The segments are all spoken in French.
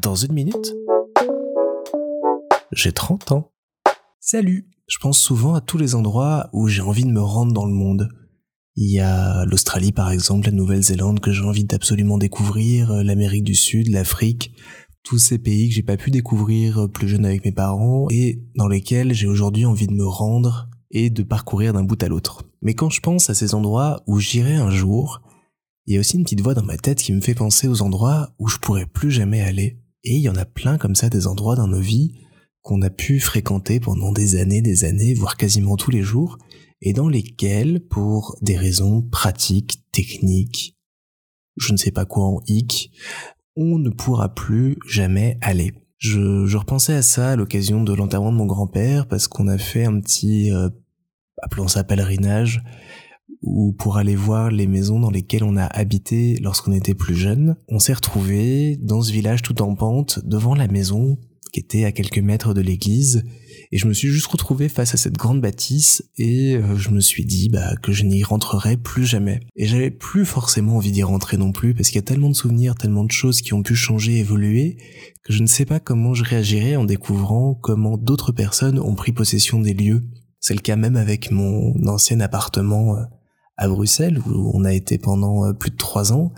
Dans une minute, j'ai 30 ans. Salut Je pense souvent à tous les endroits où j'ai envie de me rendre dans le monde. Il y a l'Australie par exemple, la Nouvelle-Zélande que j'ai envie d'absolument découvrir, l'Amérique du Sud, l'Afrique, tous ces pays que j'ai pas pu découvrir plus jeune avec mes parents et dans lesquels j'ai aujourd'hui envie de me rendre et de parcourir d'un bout à l'autre. Mais quand je pense à ces endroits où j'irai un jour, il y a aussi une petite voix dans ma tête qui me fait penser aux endroits où je pourrais plus jamais aller. Et il y en a plein comme ça des endroits dans nos vies qu'on a pu fréquenter pendant des années, des années, voire quasiment tous les jours, et dans lesquels, pour des raisons pratiques, techniques, je ne sais pas quoi en hic, on ne pourra plus jamais aller. Je, repensais à ça à l'occasion de l'enterrement de mon grand-père parce qu'on a fait un petit, euh, appelons ça pèlerinage, ou pour aller voir les maisons dans lesquelles on a habité lorsqu'on était plus jeune. On s'est retrouvé dans ce village tout en pente devant la maison qui était à quelques mètres de l'église et je me suis juste retrouvé face à cette grande bâtisse et euh, je me suis dit bah, que je n'y rentrerai plus jamais. Et j'avais plus forcément envie d'y rentrer non plus parce qu'il y a tellement de souvenirs, tellement de choses qui ont pu changer, évoluer, que je ne sais pas comment je réagirais en découvrant comment d'autres personnes ont pris possession des lieux. C'est le cas même avec mon ancien appartement euh, à Bruxelles où on a été pendant euh, plus de trois ans.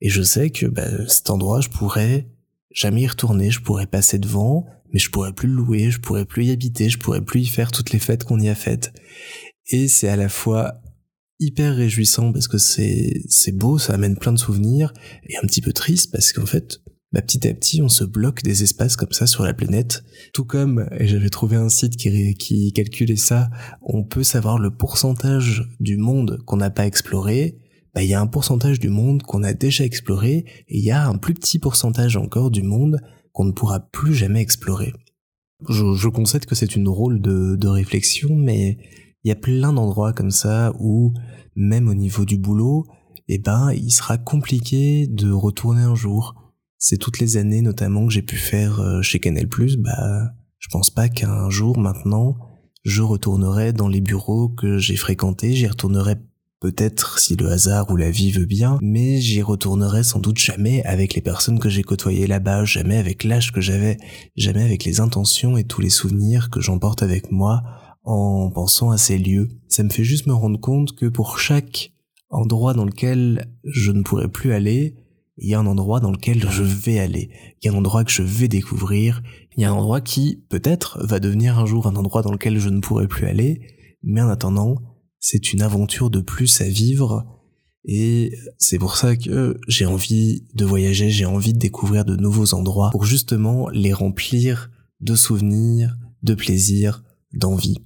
Et je sais que bah, cet endroit je pourrais jamais y retourner, je pourrais passer devant, mais je pourrais plus le louer, je pourrais plus y habiter, je pourrais plus y faire toutes les fêtes qu'on y a faites. Et c'est à la fois hyper réjouissant parce que c'est c'est beau, ça amène plein de souvenirs et un petit peu triste parce qu'en fait bah, petit à petit, on se bloque des espaces comme ça sur la planète. Tout comme, et j'avais trouvé un site qui, qui calculait ça, on peut savoir le pourcentage du monde qu'on n'a pas exploré. Bah, il y a un pourcentage du monde qu'on a déjà exploré et il y a un plus petit pourcentage encore du monde qu'on ne pourra plus jamais explorer. Je, je concède que c'est une rôle de, de réflexion, mais il y a plein d'endroits comme ça où, même au niveau du boulot, eh ben, il sera compliqué de retourner un jour c'est toutes les années notamment que j'ai pu faire euh, chez Canal+, bah, je pense pas qu'un jour maintenant, je retournerai dans les bureaux que j'ai fréquentés, j'y retournerai peut-être si le hasard ou la vie veut bien, mais j'y retournerai sans doute jamais avec les personnes que j'ai côtoyées là-bas, jamais avec l'âge que j'avais, jamais avec les intentions et tous les souvenirs que j'emporte avec moi en pensant à ces lieux. Ça me fait juste me rendre compte que pour chaque endroit dans lequel je ne pourrais plus aller, il y a un endroit dans lequel je vais aller, il y a un endroit que je vais découvrir, il y a un endroit qui, peut-être, va devenir un jour un endroit dans lequel je ne pourrai plus aller, mais en attendant, c'est une aventure de plus à vivre, et c'est pour ça que j'ai envie de voyager, j'ai envie de découvrir de nouveaux endroits, pour justement les remplir de souvenirs, de plaisirs, d'envie.